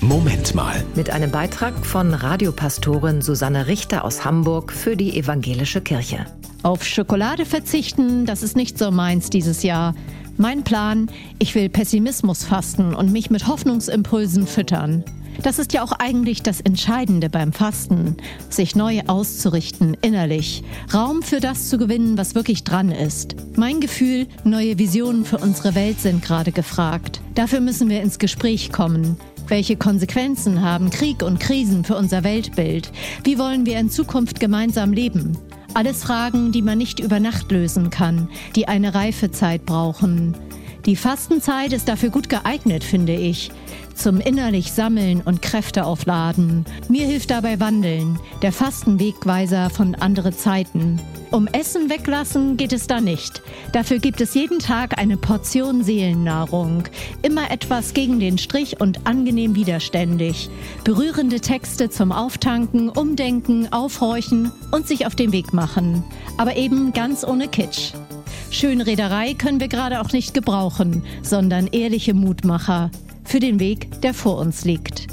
Moment mal. Mit einem Beitrag von Radiopastorin Susanne Richter aus Hamburg für die Evangelische Kirche. Auf Schokolade verzichten, das ist nicht so meins dieses Jahr. Mein Plan, ich will Pessimismus fasten und mich mit Hoffnungsimpulsen füttern. Das ist ja auch eigentlich das Entscheidende beim Fasten, sich neu auszurichten innerlich, Raum für das zu gewinnen, was wirklich dran ist. Mein Gefühl, neue Visionen für unsere Welt sind gerade gefragt. Dafür müssen wir ins Gespräch kommen. Welche Konsequenzen haben Krieg und Krisen für unser Weltbild? Wie wollen wir in Zukunft gemeinsam leben? Alles Fragen, die man nicht über Nacht lösen kann, die eine Reifezeit brauchen. Die Fastenzeit ist dafür gut geeignet, finde ich. Zum innerlich Sammeln und Kräfte aufladen. Mir hilft dabei Wandeln, der Fastenwegweiser von andere Zeiten. Um Essen weglassen geht es da nicht. Dafür gibt es jeden Tag eine Portion Seelennahrung. Immer etwas gegen den Strich und angenehm widerständig. Berührende Texte zum Auftanken, Umdenken, Aufhorchen und sich auf den Weg machen. Aber eben ganz ohne Kitsch. Schönrederei können wir gerade auch nicht gebrauchen, sondern ehrliche Mutmacher für den Weg, der vor uns liegt.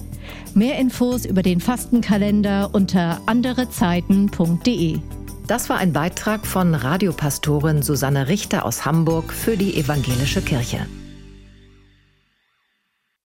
Mehr Infos über den Fastenkalender unter anderezeiten.de. Das war ein Beitrag von Radiopastorin Susanne Richter aus Hamburg für die Evangelische Kirche.